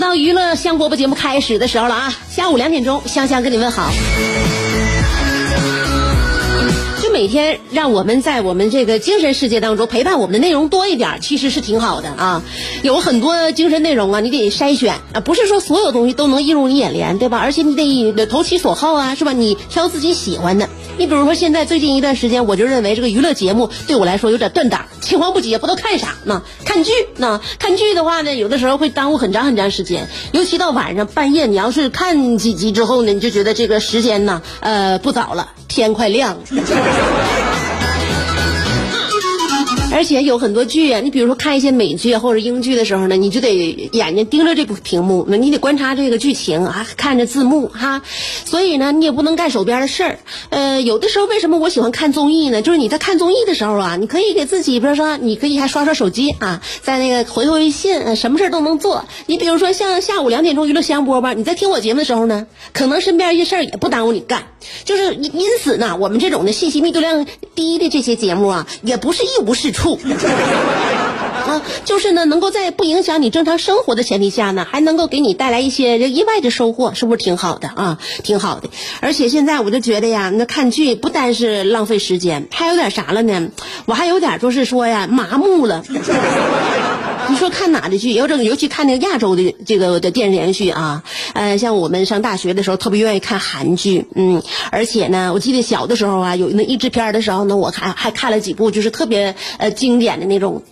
到娱乐香饽饽节目开始的时候了啊！下午两点钟，香香跟你问好。就每天让我们在我们这个精神世界当中陪伴我们的内容多一点，其实是挺好的啊。有很多精神内容啊，你得筛选啊，不是说所有东西都能映入你眼帘，对吧？而且你得投其所好啊，是吧？你挑自己喜欢的。你比如说，现在最近一段时间，我就认为这个娱乐节目对我来说有点断档，青黄不接，不知道看啥呢？看剧呢？看剧的话呢，有的时候会耽误很长很长时间，尤其到晚上半夜，你要是看几集之后呢，你就觉得这个时间呢，呃，不早了，天快亮了。而且有很多剧啊，你比如说看一些美剧或者英剧的时候呢，你就得眼睛盯着这部屏幕，你得观察这个剧情啊，看着字幕哈。所以呢，你也不能干手边的事儿。呃，有的时候为什么我喜欢看综艺呢？就是你在看综艺的时候啊，你可以给自己，比如说你可以还刷刷手机啊，在那个回回微信，什么事都能做。你比如说像下午两点钟娱乐香饽饽，你在听我节目的时候呢，可能身边一些事儿也不耽误你干。就是因因此呢，我们这种的信息密度量低的这些节目啊，也不是一无是处。吐啊，就是呢，能够在不影响你正常生活的前提下呢，还能够给你带来一些意外的收获，是不是挺好的啊？挺好的。而且现在我就觉得呀，那看剧不单是浪费时间，还有点啥了呢？我还有点就是说呀，麻木了。你说看哪的剧？有整，尤其看那个亚洲的这个的电视连续啊，呃，像我们上大学的时候特别愿意看韩剧，嗯，而且呢，我记得小的时候啊，有那译制片的时候呢，我还还看了几部就是特别呃经典的那种。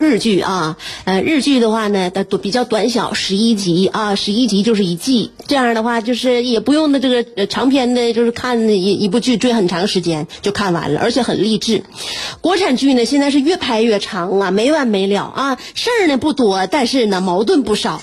日剧啊，呃，日剧的话呢，它比较短小，十一集啊，十一集就是一季。这样的话，就是也不用的这个长篇的，就是看一一部剧追很长时间就看完了，而且很励志。国产剧呢，现在是越拍越长啊，没完没了啊，事儿呢不多，但是呢矛盾不少。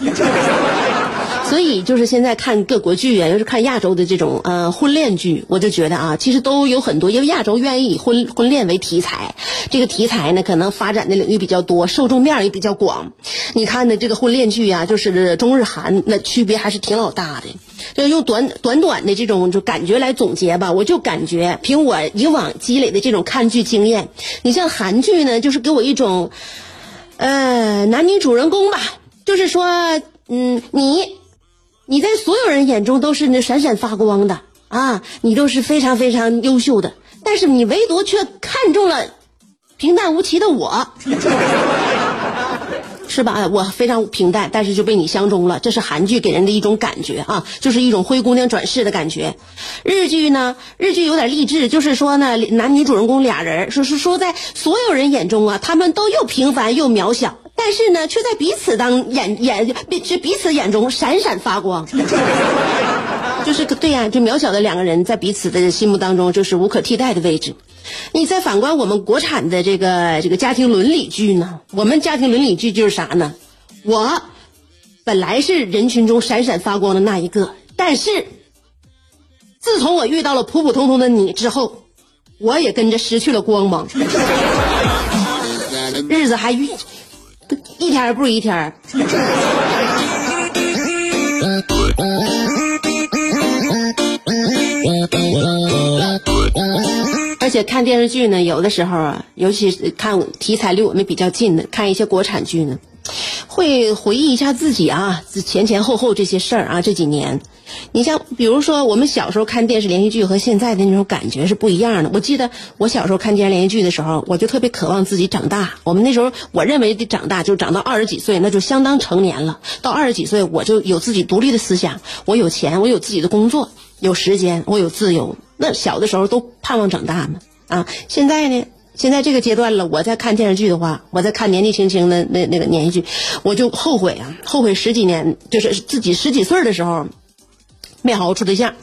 所以就是现在看各国剧啊，又是看亚洲的这种呃婚恋剧，我就觉得啊，其实都有很多，因为亚洲愿意以婚婚恋为题材，这个题材呢可能发展的领域比较多，受众面也比较广。你看的这个婚恋剧啊，就是中日韩，那区别还是挺老大的。就用短短短的这种就感觉来总结吧，我就感觉凭我以往积累的这种看剧经验，你像韩剧呢，就是给我一种呃男女主人公吧，就是说嗯你。你在所有人眼中都是那闪闪发光的啊，你都是非常非常优秀的，但是你唯独却看中了平淡无奇的我，是吧？我非常平淡，但是就被你相中了，这是韩剧给人的一种感觉啊，就是一种灰姑娘转世的感觉。日剧呢，日剧有点励志，就是说呢，男女主人公俩人，说是说在所有人眼中啊，他们都又平凡又渺小。但是呢，却在彼此当眼眼彼彼此眼中闪闪发光，就是对呀，就渺小的两个人在彼此的心目当中就是无可替代的位置。你再反观我们国产的这个这个家庭伦理剧呢？我们家庭伦理剧就是啥呢？我本来是人群中闪闪发光的那一个，但是自从我遇到了普普通通的你之后，我也跟着失去了光芒，日子还遇。一天不如一天而且看电视剧呢，有的时候啊，尤其是看题材离我们比较近的，看一些国产剧呢，会回忆一下自己啊，前前后后这些事儿啊，这几年。你像比如说我们小时候看电视连续剧和现在的那种感觉是不一样的。我记得我小时候看电视连续剧的时候，我就特别渴望自己长大。我们那时候我认为的长大就是长到二十几岁，那就相当成年了。到二十几岁，我就有自己独立的思想，我有钱，我有自己的工作，有时间，我有自由。那小的时候都盼望长大嘛啊！现在呢？现在这个阶段了，我在看电视剧的话，我在看年纪轻轻的那那个连续剧，我就后悔啊，后悔十几年，就是自己十几岁的时候，没好好处对象，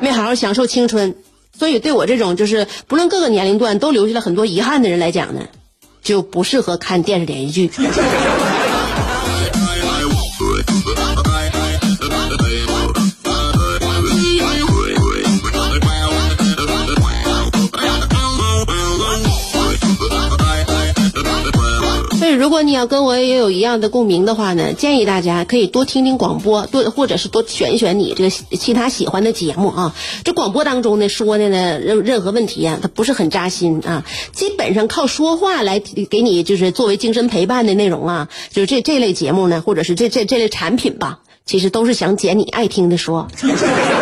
没好好享受青春，所以对我这种就是不论各个年龄段都留下了很多遗憾的人来讲呢，就不适合看电视连续剧。你要跟我也有一样的共鸣的话呢，建议大家可以多听听广播，多或者是多选一选你这个其他喜欢的节目啊。这广播当中呢说的呢任任何问题啊，它不是很扎心啊，基本上靠说话来给你就是作为精神陪伴的内容啊，就这这类节目呢，或者是这这这类产品吧，其实都是想捡你爱听的说。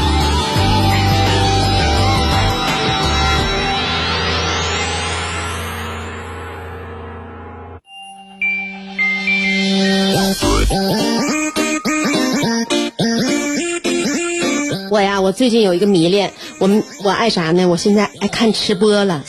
最近有一个迷恋，我们我爱啥呢？我现在爱看吃播了。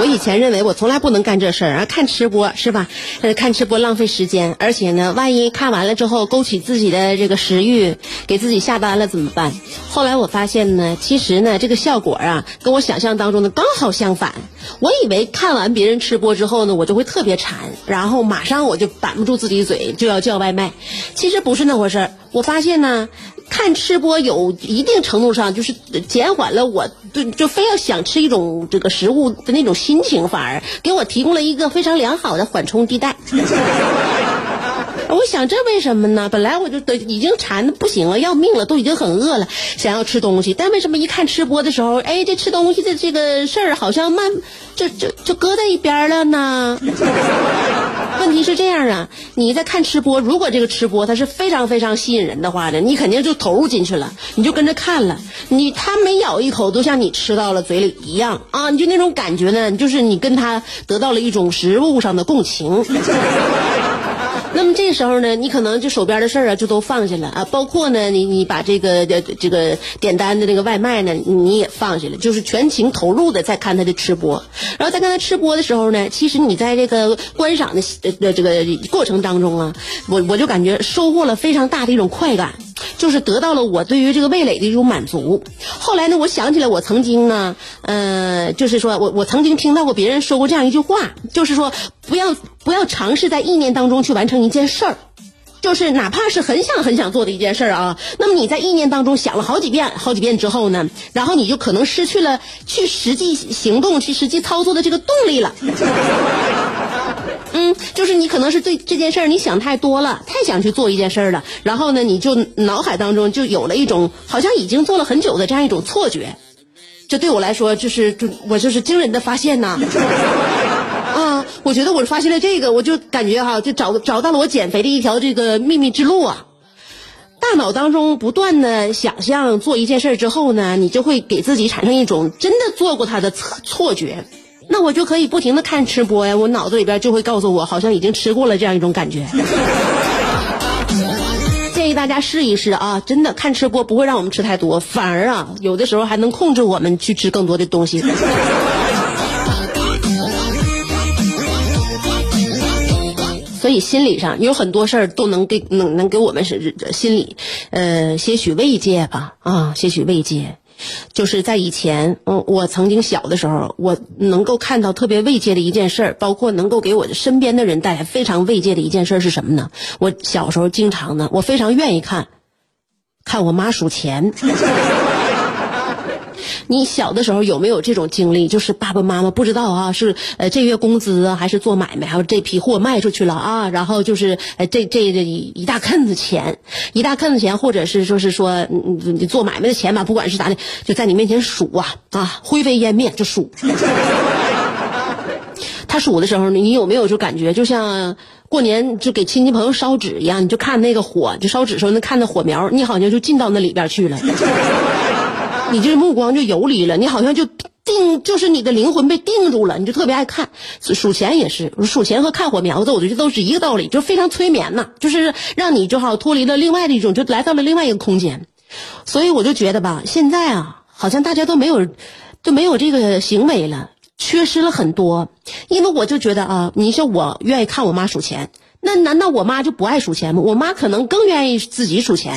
我以前认为我从来不能干这事儿啊，看吃播是吧？看吃播浪费时间，而且呢，万一看完了之后勾起自己的这个食欲，给自己下单了怎么办？后来我发现呢，其实呢，这个效果啊，跟我想象当中的刚好相反。我以为看完别人吃播之后呢，我就会特别馋，然后马上我就板不住自己嘴，就要叫外卖。其实不是那回事儿。我发现呢。看吃播有一定程度上就是减缓了我对就非要想吃一种这个食物的那种心情，反而给我提供了一个非常良好的缓冲地带。我想这为什么呢？本来我就得已经馋的不行了，要命了，都已经很饿了，想要吃东西。但为什么一看吃播的时候，哎，这吃东西的这个事儿好像慢，就就就搁在一边了呢？问题是这样啊，你在看吃播，如果这个吃播它是非常非常吸引人的话呢，你肯定就投入进去了，你就跟着看了。你他每咬一口都像你吃到了嘴里一样啊，你就那种感觉呢，就是你跟他得到了一种食物上的共情。那么这时候呢，你可能就手边的事儿啊，就都放下了啊，包括呢，你你把这个这个点单的这个外卖呢，你也放下了，就是全情投入的在看他的吃播。然后在看他吃播的时候呢，其实你在这个观赏的呃这个过程当中啊，我我就感觉收获了非常大的一种快感。就是得到了我对于这个味蕾的一种满足。后来呢，我想起来我曾经呢，呃，就是说我我曾经听到过别人说过这样一句话，就是说不要不要尝试在意念当中去完成一件事儿，就是哪怕是很想很想做的一件事儿啊，那么你在意念当中想了好几遍好几遍之后呢，然后你就可能失去了去实际行动去实际操作的这个动力了。嗯，就是你可能是对这件事儿你想太多了，太想去做一件事儿了，然后呢，你就脑海当中就有了一种好像已经做了很久的这样一种错觉。这对我来说，就是就我就是惊人的发现呐。啊，我觉得我发现了这个，我就感觉哈，就找找到了我减肥的一条这个秘密之路啊。大脑当中不断的想象做一件事儿之后呢，你就会给自己产生一种真的做过它的错错觉。那我就可以不停的看吃播呀，我脑子里边就会告诉我，好像已经吃过了这样一种感觉。建议大家试一试啊，真的看吃播不会让我们吃太多，反而啊，有的时候还能控制我们去吃更多的东西。所以心理上有很多事儿都能给能能给我们是心理，呃，些许慰藉吧啊，些许慰藉。就是在以前，嗯，我曾经小的时候，我能够看到特别慰藉的一件事儿，包括能够给我身边的人带来非常慰藉的一件事儿是什么呢？我小时候经常呢，我非常愿意看，看我妈数钱。你小的时候有没有这种经历？就是爸爸妈妈不知道啊，是呃这月工资啊，还是做买卖，还有这批货卖出去了啊，然后就是呃这这这一大坑子钱，一大坑子钱，或者是说是说你你做买卖的钱吧，不管是咋的，就在你面前数啊啊，灰飞烟灭就数。他数的时候，你有没有就感觉就像过年就给亲戚朋友烧纸一样？你就看那个火，就烧纸时候能看那火苗，你好像就进到那里边去了。你这目光就游离了，你好像就定，就是你的灵魂被定住了，你就特别爱看。数钱也是，数钱和看火苗子，我觉得都是一个道理，就非常催眠呐，就是让你就好脱离了另外的一种，就来到了另外一个空间。所以我就觉得吧，现在啊，好像大家都没有，都没有这个行为了，缺失了很多。因为我就觉得啊，你说我愿意看我妈数钱，那难道我妈就不爱数钱吗？我妈可能更愿意自己数钱。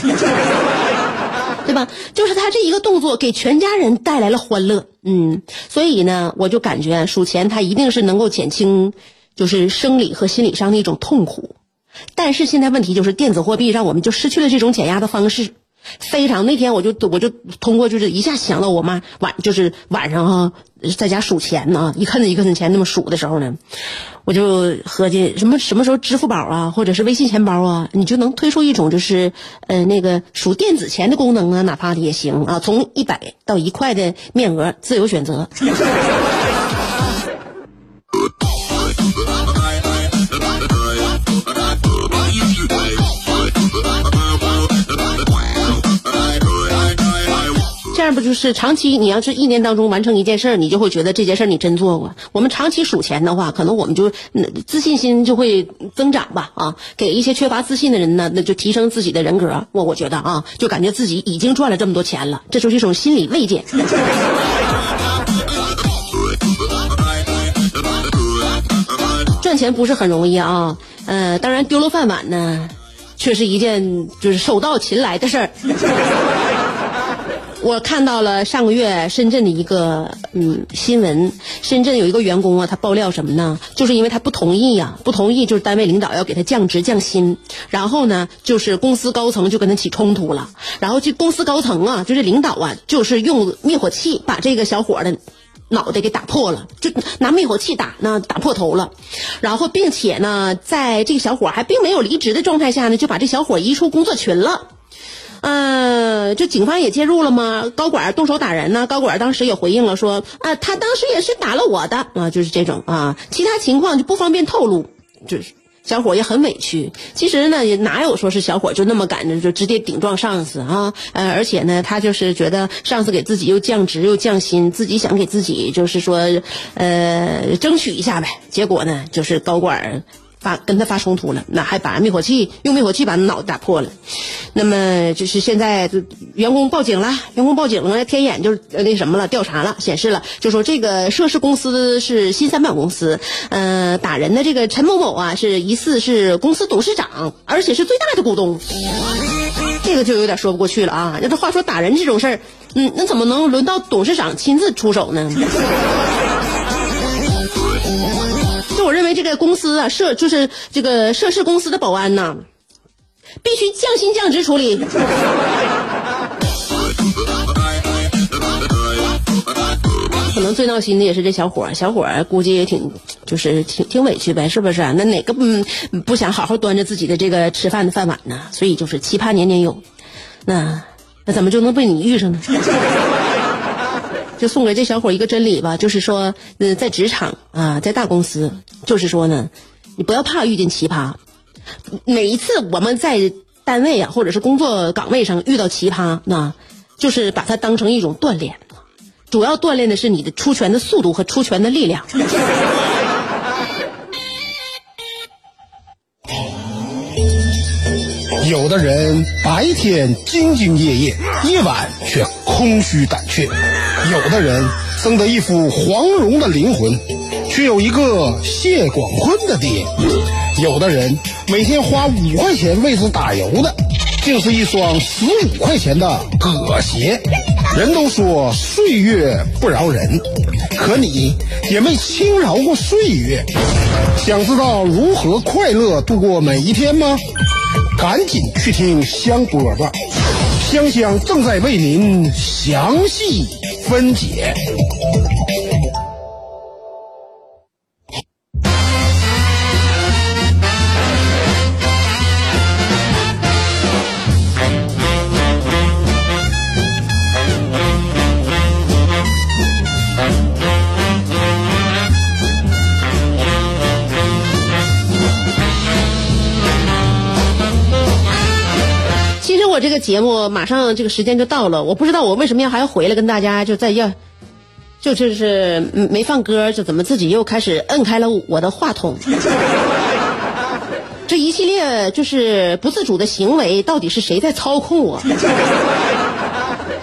对吧？就是他这一个动作给全家人带来了欢乐，嗯，所以呢，我就感觉数钱他一定是能够减轻，就是生理和心理上的一种痛苦。但是现在问题就是电子货币让我们就失去了这种减压的方式。非常那天我就我就通过就是一下想到我妈晚就是晚上哈在家数钱呢，一看那一个钱那么数的时候呢。我就合计什么什么时候支付宝啊，或者是微信钱包啊，你就能推出一种就是呃那个数电子钱的功能啊，哪怕的也行啊，从一百到一块的面额自由选择。这样不就是长期？你要是一年当中完成一件事，你就会觉得这件事你真做过。我们长期数钱的话，可能我们就自信心就会增长吧。啊，给一些缺乏自信的人呢，那就提升自己的人格。我我觉得啊，就感觉自己已经赚了这么多钱了，这就是一种心理慰藉。赚钱不是很容易啊，呃，当然丢了饭碗呢，却是一件就是手到擒来的事儿。我看到了上个月深圳的一个嗯新闻，深圳有一个员工啊，他爆料什么呢？就是因为他不同意呀，不同意就是单位领导要给他降职降薪，然后呢，就是公司高层就跟他起冲突了，然后这公司高层啊，就是领导啊，就是用灭火器把这个小伙的脑袋给打破了，就拿灭火器打呢，打破头了，然后并且呢，在这个小伙还并没有离职的状态下呢，就把这小伙移出工作群了。嗯，这警方也介入了吗？高管动手打人呢？高管当时也回应了，说啊，他当时也是打了我的啊，就是这种啊，其他情况就不方便透露。就是小伙也很委屈。其实呢，也哪有说是小伙就那么敢着就直接顶撞上司啊？呃，而且呢，他就是觉得上司给自己又降职又降薪，自己想给自己就是说呃争取一下呗。结果呢，就是高管。发跟他发冲突了，那还把灭火器用灭火器把脑袋打破了，那么就是现在员工报警了，员工报警了，天眼就是那什么了，调查了，显示了，就说这个涉事公司是新三板公司，呃，打人的这个陈某某啊，是疑似是公司董事长，而且是最大的股东，这个就有点说不过去了啊。那这话说打人这种事儿，嗯，那怎么能轮到董事长亲自出手呢？我认为这个公司啊，涉就是这个涉事公司的保安呐，必须降薪降职处理。可能最闹心的也是这小伙儿，小伙儿估计也挺就是挺挺委屈呗，是不是？那哪个不不想好好端着自己的这个吃饭的饭碗呢？所以就是奇葩年年有，那那怎么就能被你遇上呢？就送给这小伙一个真理吧，就是说，嗯，在职场啊，在大公司，就是说呢，你不要怕遇见奇葩。每一次我们在单位啊，或者是工作岗位上遇到奇葩，那就是把它当成一种锻炼，主要锻炼的是你的出拳的速度和出拳的力量。有的人白天兢兢业业，夜晚却空虚胆怯；有的人生得一副黄蓉的灵魂，却有一个谢广坤的爹；有的人每天花五块钱为之打油的，竟是一双十五块钱的革鞋。人都说岁月不饶人，可你也没轻饶过岁月。想知道如何快乐度过每一天吗？赶紧去听香饽吧，香香正在为您详细分解。我这个节目马上这个时间就到了，我不知道我为什么要还要回来跟大家就在要，就就是没放歌，就怎么自己又开始摁开了我的话筒。这一系列就是不自主的行为，到底是谁在操控我？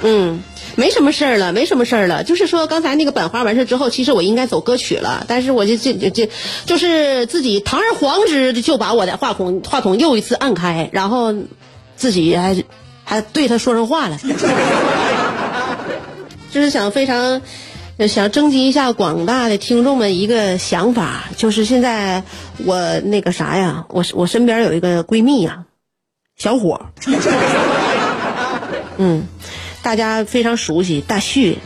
嗯，没什么事儿了，没什么事儿了。就是说，刚才那个版花完事之后，其实我应该走歌曲了，但是我就这这这，就是自己堂而皇之的就把我的话筒话筒又一次按开，然后自己还还对他说上话了，就是想非常。想征集一下广大的听众们一个想法，就是现在我那个啥呀，我我身边有一个闺蜜呀，小伙，嗯，大家非常熟悉大旭，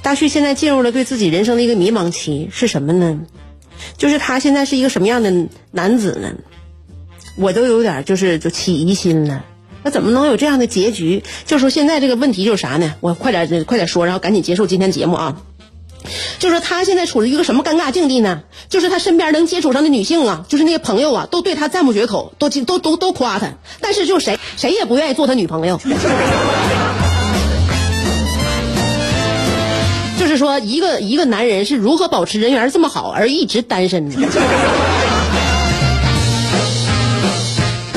大旭现在进入了对自己人生的一个迷茫期，是什么呢？就是他现在是一个什么样的男子呢？我都有点就是就起疑心了。那怎么能有这样的结局？就说现在这个问题就是啥呢？我快点快点说，然后赶紧结束今天节目啊！就说他现在处于一个什么尴尬境地呢？就是他身边能接触上的女性啊，就是那些朋友啊，都对他赞不绝口，都都都都夸他，但是就谁谁也不愿意做他女朋友。就是说，一个一个男人是如何保持人缘这么好而一直单身的？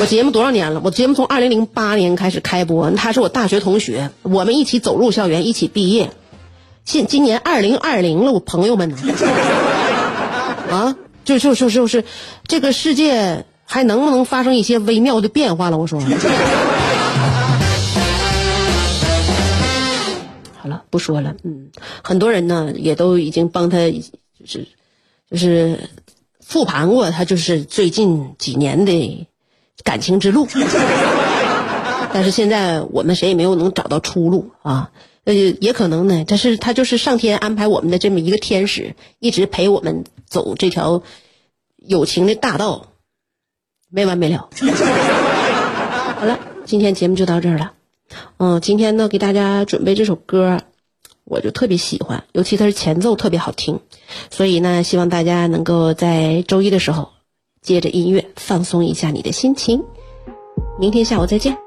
我节目多少年了？我节目从二零零八年开始开播，他是我大学同学，我们一起走入校园，一起毕业。现今年二零二零了，我朋友们呢？啊，就就就就是，这个世界还能不能发生一些微妙的变化了？我说。好了，不说了。嗯，很多人呢也都已经帮他，就是就是复盘过他就是最近几年的感情之路。但是现在我们谁也没有能找到出路啊。呃，也可能呢，这是他就是上天安排我们的这么一个天使，一直陪我们走这条友情的大道，没完没了。好了，今天节目就到这儿了。嗯，今天呢给大家准备这首歌，我就特别喜欢，尤其它是前奏特别好听，所以呢，希望大家能够在周一的时候接着音乐放松一下你的心情。明天下午再见。